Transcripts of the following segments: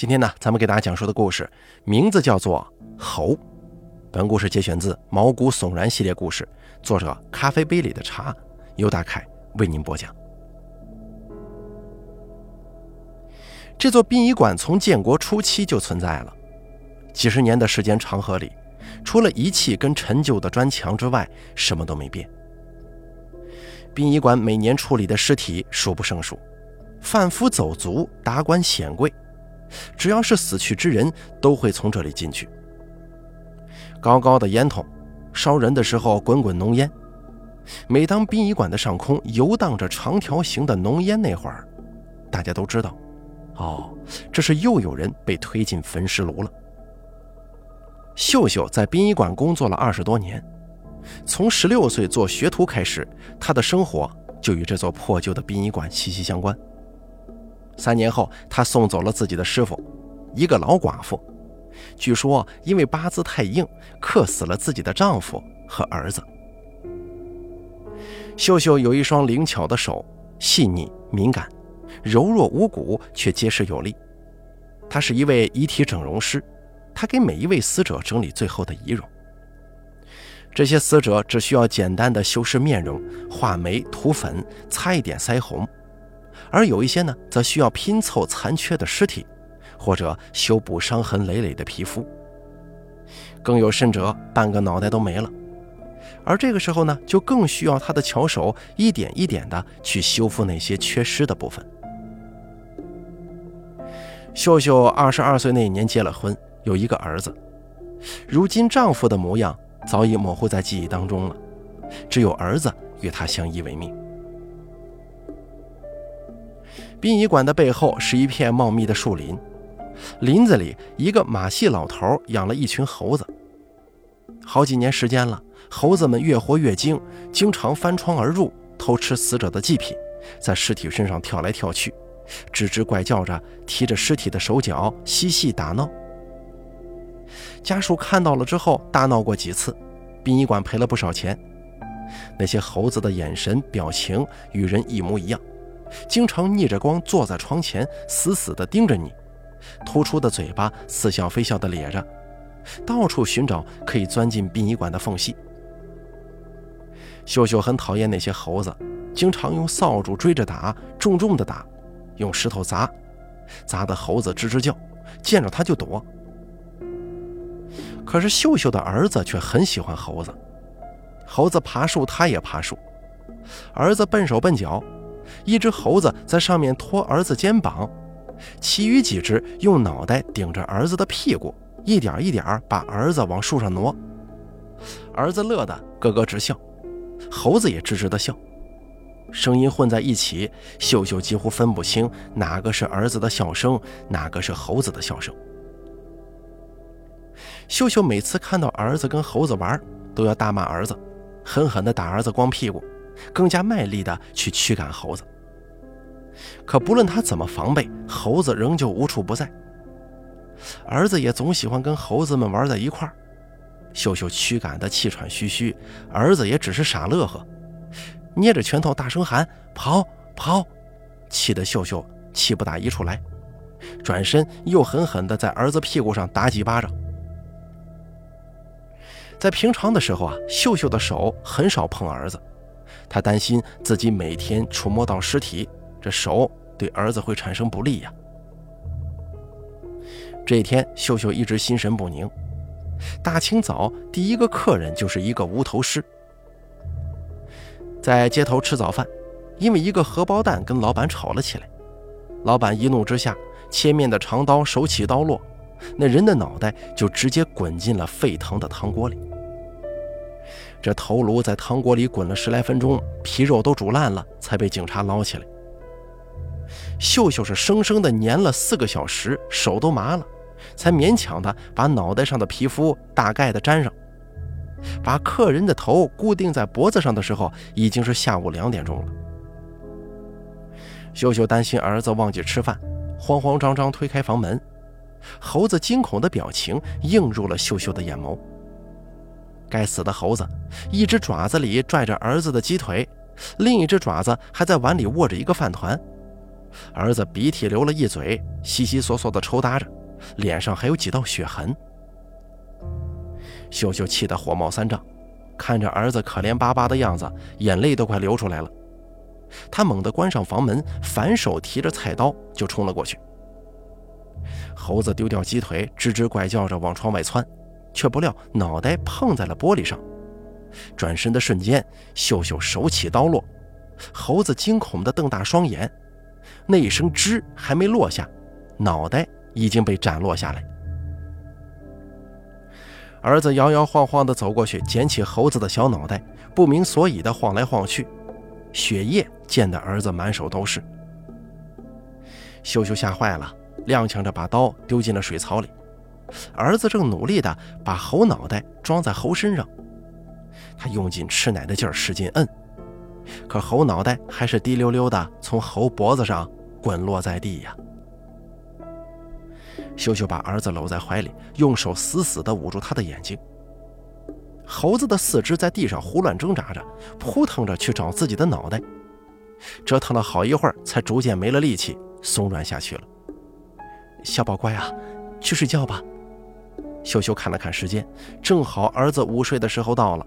今天呢，咱们给大家讲述的故事名字叫做《猴》。本故事节选自《毛骨悚然》系列故事，作者咖啡杯里的茶，由大凯为您播讲。这座殡仪馆从建国初期就存在了，几十年的时间长河里，除了遗弃跟陈旧的砖墙之外，什么都没变。殡仪馆每年处理的尸体数不胜数，贩夫走卒、达官显贵。只要是死去之人，都会从这里进去。高高的烟筒，烧人的时候滚滚浓烟。每当殡仪馆的上空游荡着长条形的浓烟那会儿，大家都知道，哦，这是又有人被推进焚尸炉了。秀秀在殡仪馆工作了二十多年，从十六岁做学徒开始，她的生活就与这座破旧的殡仪馆息息相关。三年后，他送走了自己的师傅，一个老寡妇。据说因为八字太硬，克死了自己的丈夫和儿子。秀秀有一双灵巧的手，细腻敏感，柔弱无骨却结实有力。她是一位遗体整容师，她给每一位死者整理最后的遗容。这些死者只需要简单的修饰面容，画眉、涂粉、擦一点腮红。而有一些呢，则需要拼凑残缺的尸体，或者修补伤痕累累的皮肤。更有甚者，半个脑袋都没了。而这个时候呢，就更需要他的巧手一点一点的去修复那些缺失的部分。秀秀二十二岁那年结了婚，有一个儿子。如今丈夫的模样早已模糊在记忆当中了，只有儿子与她相依为命。殡仪馆的背后是一片茂密的树林，林子里一个马戏老头养了一群猴子。好几年时间了，猴子们越活越精，经常翻窗而入，偷吃死者的祭品，在尸体身上跳来跳去，吱吱怪叫着，踢着尸体的手脚，嬉戏打闹。家属看到了之后，大闹过几次，殡仪馆赔了不少钱。那些猴子的眼神、表情与人一模一样。经常逆着光坐在窗前，死死地盯着你，突出的嘴巴似笑非笑地咧着，到处寻找可以钻进殡仪馆的缝隙。秀秀很讨厌那些猴子，经常用扫帚追着打，重重的打，用石头砸，砸得猴子吱吱叫，见着他就躲。可是秀秀的儿子却很喜欢猴子，猴子爬树，他也爬树，儿子笨手笨脚。一只猴子在上面拖儿子肩膀，其余几只用脑袋顶着儿子的屁股，一点一点把儿子往树上挪。儿子乐得咯咯直笑，猴子也吱吱的笑，声音混在一起，秀秀几乎分不清哪个是儿子的笑声，哪个是猴子的笑声。秀秀每次看到儿子跟猴子玩，都要大骂儿子，狠狠地打儿子光屁股。更加卖力地去驱赶猴子，可不论他怎么防备，猴子仍旧无处不在。儿子也总喜欢跟猴子们玩在一块儿，秀秀驱赶得气喘吁吁，儿子也只是傻乐呵，捏着拳头大声喊：“跑跑！”气得秀秀气不打一处来，转身又狠狠地在儿子屁股上打几巴掌。在平常的时候啊，秀秀的手很少碰儿子。他担心自己每天触摸到尸体，这手对儿子会产生不利呀。这一天，秀秀一直心神不宁。大清早，第一个客人就是一个无头尸。在街头吃早饭，因为一个荷包蛋跟老板吵了起来。老板一怒之下，切面的长刀手起刀落，那人的脑袋就直接滚进了沸腾的汤锅里。这头颅在汤锅里滚了十来分钟，皮肉都煮烂了，才被警察捞起来。秀秀是生生的粘了四个小时，手都麻了，才勉强的把脑袋上的皮肤大概的粘上。把客人的头固定在脖子上的时候，已经是下午两点钟了。秀秀担心儿子忘记吃饭，慌慌张张推开房门，猴子惊恐的表情映入了秀秀的眼眸。该死的猴子，一只爪子里拽着儿子的鸡腿，另一只爪子还在碗里握着一个饭团。儿子鼻涕流了一嘴，悉悉索索地抽搭着，脸上还有几道血痕。秀秀气得火冒三丈，看着儿子可怜巴巴的样子，眼泪都快流出来了。他猛地关上房门，反手提着菜刀就冲了过去。猴子丢掉鸡腿，吱吱怪叫着往窗外窜，却不料脑袋碰在了玻璃上。转身的瞬间，秀秀手起刀落，猴子惊恐地瞪大双眼。那一声“吱”还没落下，脑袋已经被斩落下来。儿子摇摇晃晃地走过去，捡起猴子的小脑袋，不明所以地晃来晃去，血液溅得儿子满手都是。秀秀吓坏了，踉跄着把刀丢进了水槽里。儿子正努力地把猴脑袋装在猴身上，他用尽吃奶的劲儿使劲摁，可猴脑袋还是滴溜溜地从猴脖子上滚落在地呀。秀秀把儿子搂在怀里，用手死死地捂住他的眼睛。猴子的四肢在地上胡乱挣扎着，扑腾着去找自己的脑袋，折腾了好一会儿，才逐渐没了力气，松软下去了。小宝乖啊，去睡觉吧。秀秀看了看时间，正好儿子午睡的时候到了。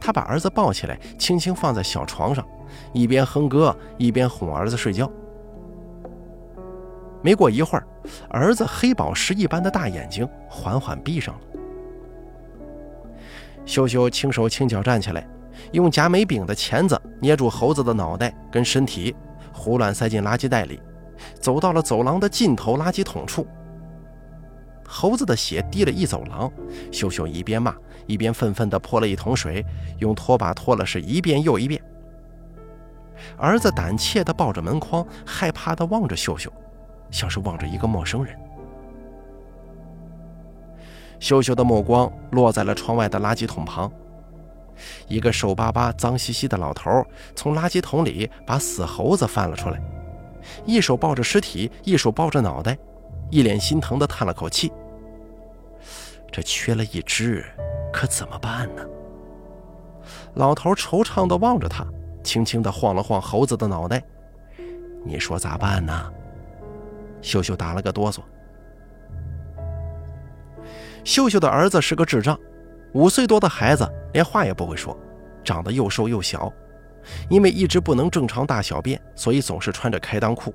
他把儿子抱起来，轻轻放在小床上，一边哼歌，一边哄儿子睡觉。没过一会儿，儿子黑宝石一般的大眼睛缓缓闭上了。秀秀轻手轻脚站起来，用夹煤饼的钳子捏住猴子的脑袋跟身体，胡乱塞进垃圾袋里，走到了走廊的尽头垃圾桶处。猴子的血滴了一走廊，秀秀一边骂一边愤愤地泼了一桶水，用拖把拖了是一遍又一遍。儿子胆怯地抱着门框，害怕地望着秀秀。像是望着一个陌生人。秀秀的目光落在了窗外的垃圾桶旁，一个瘦巴巴、脏兮兮的老头从垃圾桶里把死猴子翻了出来，一手抱着尸体，一手抱着脑袋，一脸心疼地叹了口气：“这缺了一只，可怎么办呢？”老头惆怅地望着他，轻轻地晃了晃猴子的脑袋：“你说咋办呢？”秀秀打了个哆嗦。秀秀的儿子是个智障，五岁多的孩子连话也不会说，长得又瘦又小，因为一直不能正常大小便，所以总是穿着开裆裤，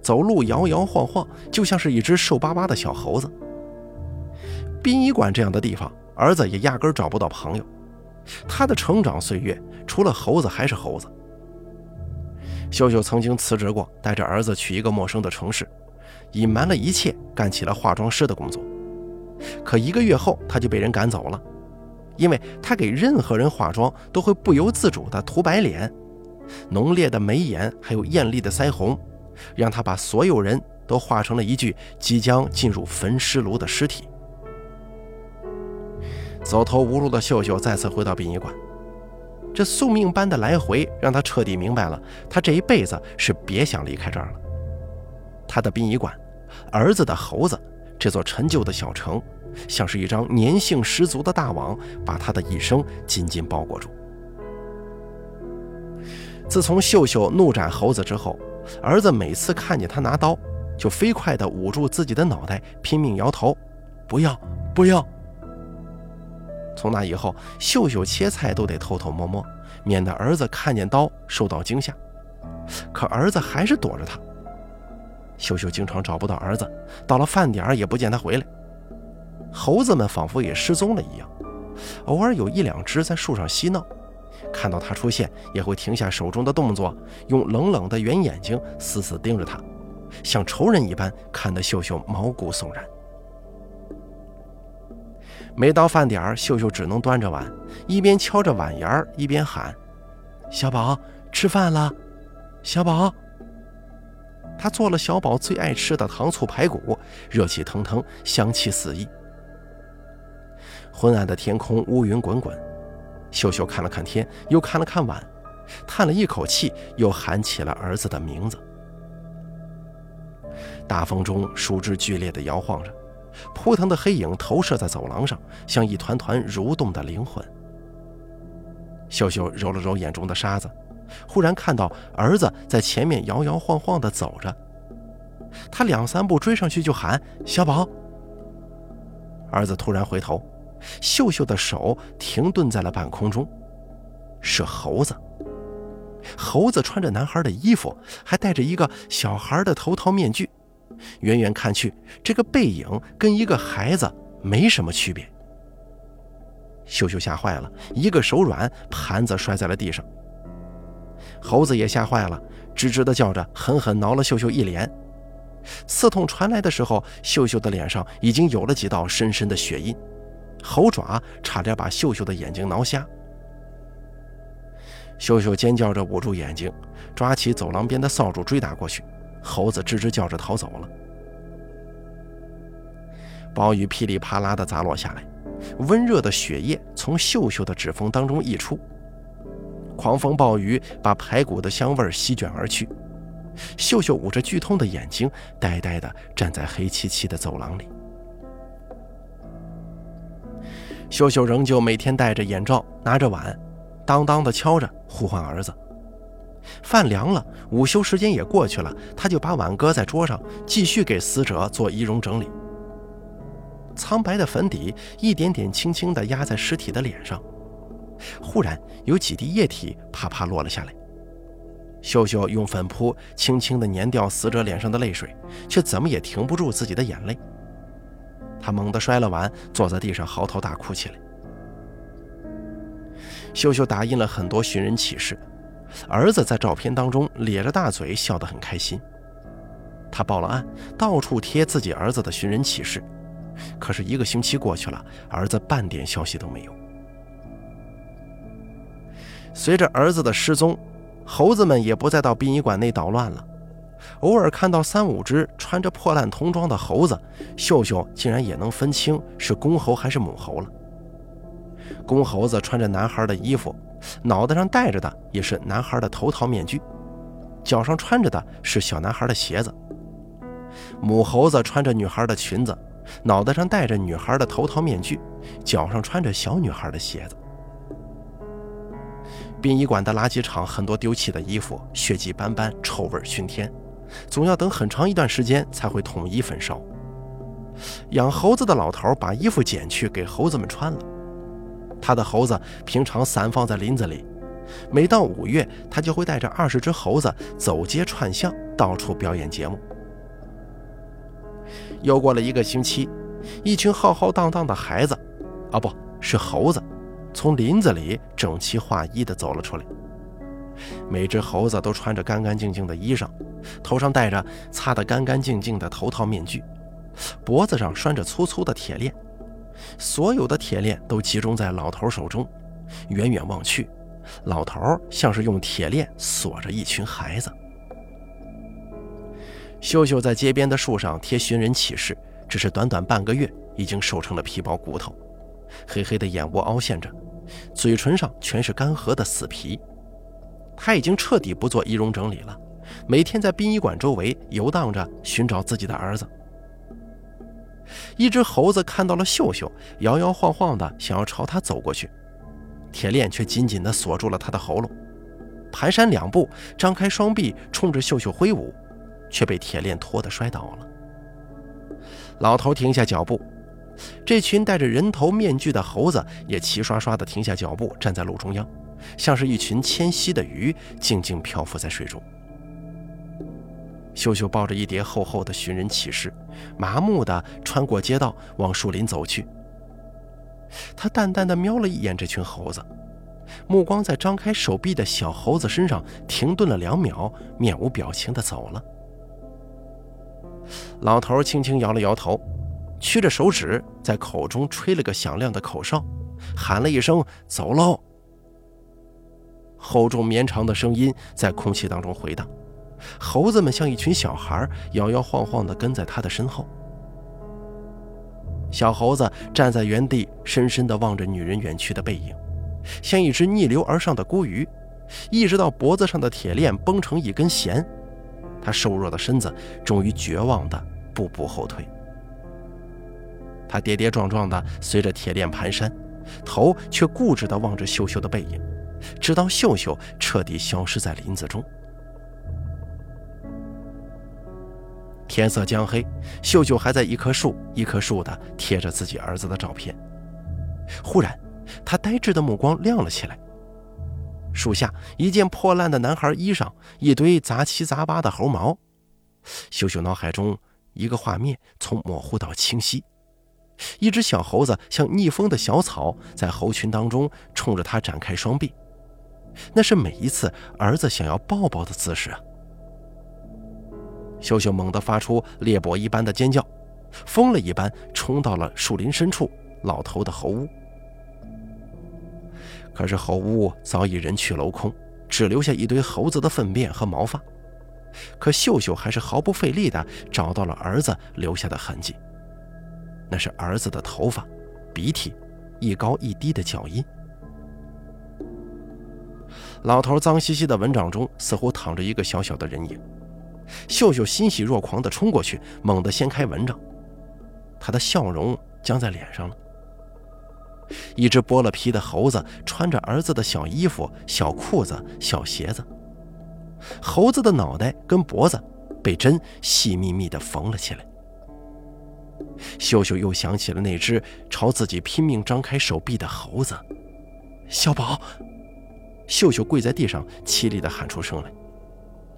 走路摇摇晃晃，就像是一只瘦巴巴的小猴子。殡仪馆这样的地方，儿子也压根找不到朋友。他的成长岁月，除了猴子还是猴子。秀秀曾经辞职过，带着儿子去一个陌生的城市。隐瞒了一切，干起了化妆师的工作。可一个月后，他就被人赶走了，因为他给任何人化妆都会不由自主地涂白脸，浓烈的眉眼还有艳丽的腮红，让他把所有人都化成了一具即将进入焚尸炉的尸体。走投无路的秀秀再次回到殡仪馆，这宿命般的来回让他彻底明白了，他这一辈子是别想离开这儿了。他的殡仪馆。儿子的猴子，这座陈旧的小城，像是一张粘性十足的大网，把他的一生紧紧包裹住。自从秀秀怒斩猴子之后，儿子每次看见他拿刀，就飞快地捂住自己的脑袋，拼命摇头：“不要，不要！”从那以后，秀秀切菜都得偷偷摸摸，免得儿子看见刀受到惊吓。可儿子还是躲着他。秀秀经常找不到儿子，到了饭点也不见他回来。猴子们仿佛也失踪了一样，偶尔有一两只在树上嬉闹，看到他出现也会停下手中的动作，用冷冷的圆眼睛死死盯着他，像仇人一般，看得秀秀毛骨悚然。每到饭点儿，秀秀只能端着碗，一边敲着碗沿儿，一边喊：“小宝，吃饭了，小宝。”他做了小宝最爱吃的糖醋排骨，热气腾腾，香气四溢。昏暗的天空，乌云滚滚。秀秀看了看天，又看了看碗，叹了一口气，又喊起了儿子的名字。大风中，树枝剧烈地摇晃着，扑腾的黑影投射在走廊上，像一团团蠕动的灵魂。秀秀揉了揉眼中的沙子，忽然看到儿子在前面摇摇晃晃地走着，他两三步追上去就喊：“小宝！”儿子突然回头，秀秀的手停顿在了半空中，是猴子。猴子穿着男孩的衣服，还戴着一个小孩的头套面具，远远看去，这个背影跟一个孩子没什么区别。秀秀吓坏了，一个手软，盘子摔在了地上。猴子也吓坏了，吱吱的叫着，狠狠挠了秀秀一脸。刺痛传来的时候，秀秀的脸上已经有了几道深深的血印，猴爪差点把秀秀的眼睛挠瞎。秀秀尖叫着捂住眼睛，抓起走廊边的扫帚追打过去。猴子吱吱叫着逃走了。暴雨噼里啪啦地砸落下来，温热的血液从秀秀的指缝当中溢出。狂风暴雨把排骨的香味席卷而去。秀秀捂着剧痛的眼睛，呆呆地站在黑漆漆的走廊里。秀秀仍旧每天戴着眼罩，拿着碗，当当的敲着，呼唤儿子。饭凉了，午休时间也过去了，他就把碗搁在桌上，继续给死者做仪容整理。苍白的粉底一点点轻轻地压在尸体的脸上，忽然有几滴液体啪啪落了下来。秀秀用粉扑轻轻地粘掉死者脸上的泪水，却怎么也停不住自己的眼泪。他猛地摔了碗，坐在地上嚎啕大哭起来。秀秀打印了很多寻人启事，儿子在照片当中咧着大嘴，笑得很开心。他报了案，到处贴自己儿子的寻人启事。可是一个星期过去了，儿子半点消息都没有。随着儿子的失踪，猴子们也不再到殡仪馆内捣乱了。偶尔看到三五只穿着破烂童装的猴子，秀秀竟然也能分清是公猴还是母猴了。公猴子穿着男孩的衣服，脑袋上戴着的也是男孩的头套面具，脚上穿着的是小男孩的鞋子。母猴子穿着女孩的裙子。脑袋上戴着女孩的头套面具，脚上穿着小女孩的鞋子。殡仪馆的垃圾场很多丢弃的衣服，血迹斑斑，臭味熏天，总要等很长一段时间才会统一焚烧。养猴子的老头把衣服捡去给猴子们穿了。他的猴子平常散放在林子里，每到五月，他就会带着二十只猴子走街串巷，到处表演节目。又过了一个星期，一群浩浩荡荡的孩子，啊，不是猴子，从林子里整齐划一地走了出来。每只猴子都穿着干干净净的衣裳，头上戴着擦得干干净净的头套面具，脖子上拴着粗粗的铁链。所有的铁链都集中在老头手中，远远望去，老头像是用铁链锁着一群孩子。秀秀在街边的树上贴寻人启事，只是短短半个月，已经瘦成了皮包骨头，黑黑的眼窝凹陷着，嘴唇上全是干涸的死皮。他已经彻底不做仪容整理了，每天在殡仪馆周围游荡着寻找自己的儿子。一只猴子看到了秀秀，摇摇晃晃的想要朝他走过去，铁链却紧紧地锁住了他的喉咙，蹒跚两步，张开双臂冲着秀秀挥舞。却被铁链拖得摔倒了。老头停下脚步，这群戴着人头面具的猴子也齐刷刷地停下脚步，站在路中央，像是一群迁徙的鱼，静静漂浮在水中。秀秀抱着一叠厚厚的寻人启事，麻木地穿过街道，往树林走去。他淡淡地瞄了一眼这群猴子，目光在张开手臂的小猴子身上停顿了两秒，面无表情地走了。老头轻轻摇了摇头，屈着手指在口中吹了个响亮的口哨，喊了一声“走喽”。厚重绵长的声音在空气当中回荡，猴子们像一群小孩，摇摇晃晃地跟在他的身后。小猴子站在原地，深深地望着女人远去的背影，像一只逆流而上的孤鱼，一直到脖子上的铁链绷成一根弦。他瘦弱的身子终于绝望地步步后退，他跌跌撞撞地随着铁链蹒跚，头却固执地望着秀秀的背影，直到秀秀彻底消失在林子中。天色将黑，秀秀还在一棵树一棵树的贴着自己儿子的照片。忽然，他呆滞的目光亮了起来。树下一件破烂的男孩衣裳，一堆杂七杂八的猴毛。秀秀脑海中一个画面从模糊到清晰：一只小猴子像逆风的小草，在猴群当中冲着他展开双臂。那是每一次儿子想要抱抱的姿势啊！秀秀猛地发出猎搏一般的尖叫，疯了一般冲到了树林深处老头的猴屋。可是猴屋早已人去楼空，只留下一堆猴子的粪便和毛发。可秀秀还是毫不费力地找到了儿子留下的痕迹，那是儿子的头发、鼻涕、一高一低的脚印。老头脏兮兮的蚊帐中似乎躺着一个小小的人影。秀秀欣喜若狂地冲过去，猛地掀开蚊帐，他的笑容僵在脸上了。一只剥了皮的猴子穿着儿子的小衣服、小裤子、小鞋子。猴子的脑袋跟脖子被针细密密地缝了起来。秀秀又想起了那只朝自己拼命张开手臂的猴子。小宝，秀秀跪在地上，凄厉地喊出声来，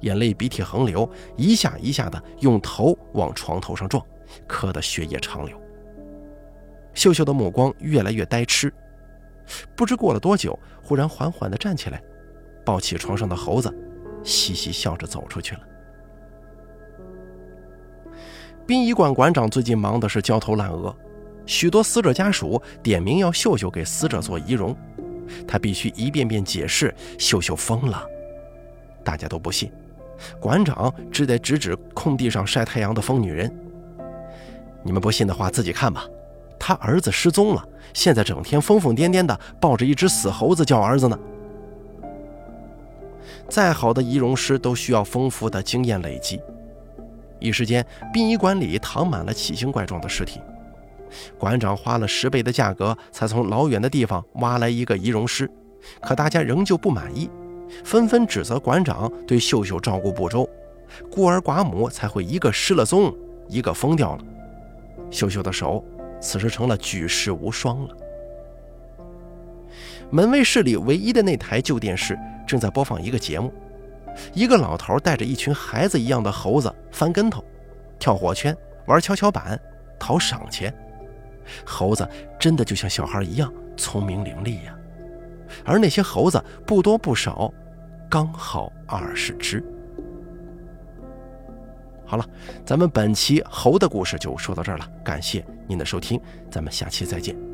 眼泪鼻涕横流，一下一下的用头往床头上撞，磕得血液长流。秀秀的目光越来越呆痴，不知过了多久，忽然缓缓地站起来，抱起床上的猴子，嘻嘻笑着走出去了。殡仪馆馆长最近忙的是焦头烂额，许多死者家属点名要秀秀给死者做仪容，他必须一遍遍解释秀秀疯了，大家都不信，馆长只得指指空地上晒太阳的疯女人：“你们不信的话，自己看吧。”他儿子失踪了，现在整天疯疯癫癫的抱着一只死猴子叫儿子呢。再好的仪容师都需要丰富的经验累积。一时间，殡仪馆里躺满了奇形怪状的尸体。馆长花了十倍的价格才从老远的地方挖来一个仪容师，可大家仍旧不满意，纷纷指责馆长对秀秀照顾不周，孤儿寡母才会一个失了踪，一个疯掉了。秀秀的手。此时成了举世无双了。门卫室里唯一的那台旧电视正在播放一个节目，一个老头带着一群孩子一样的猴子翻跟头、跳火圈、玩跷跷板、讨赏钱。猴子真的就像小孩一样聪明伶俐呀，而那些猴子不多不少，刚好二十只。好了，咱们本期猴的故事就说到这儿了，感谢您的收听，咱们下期再见。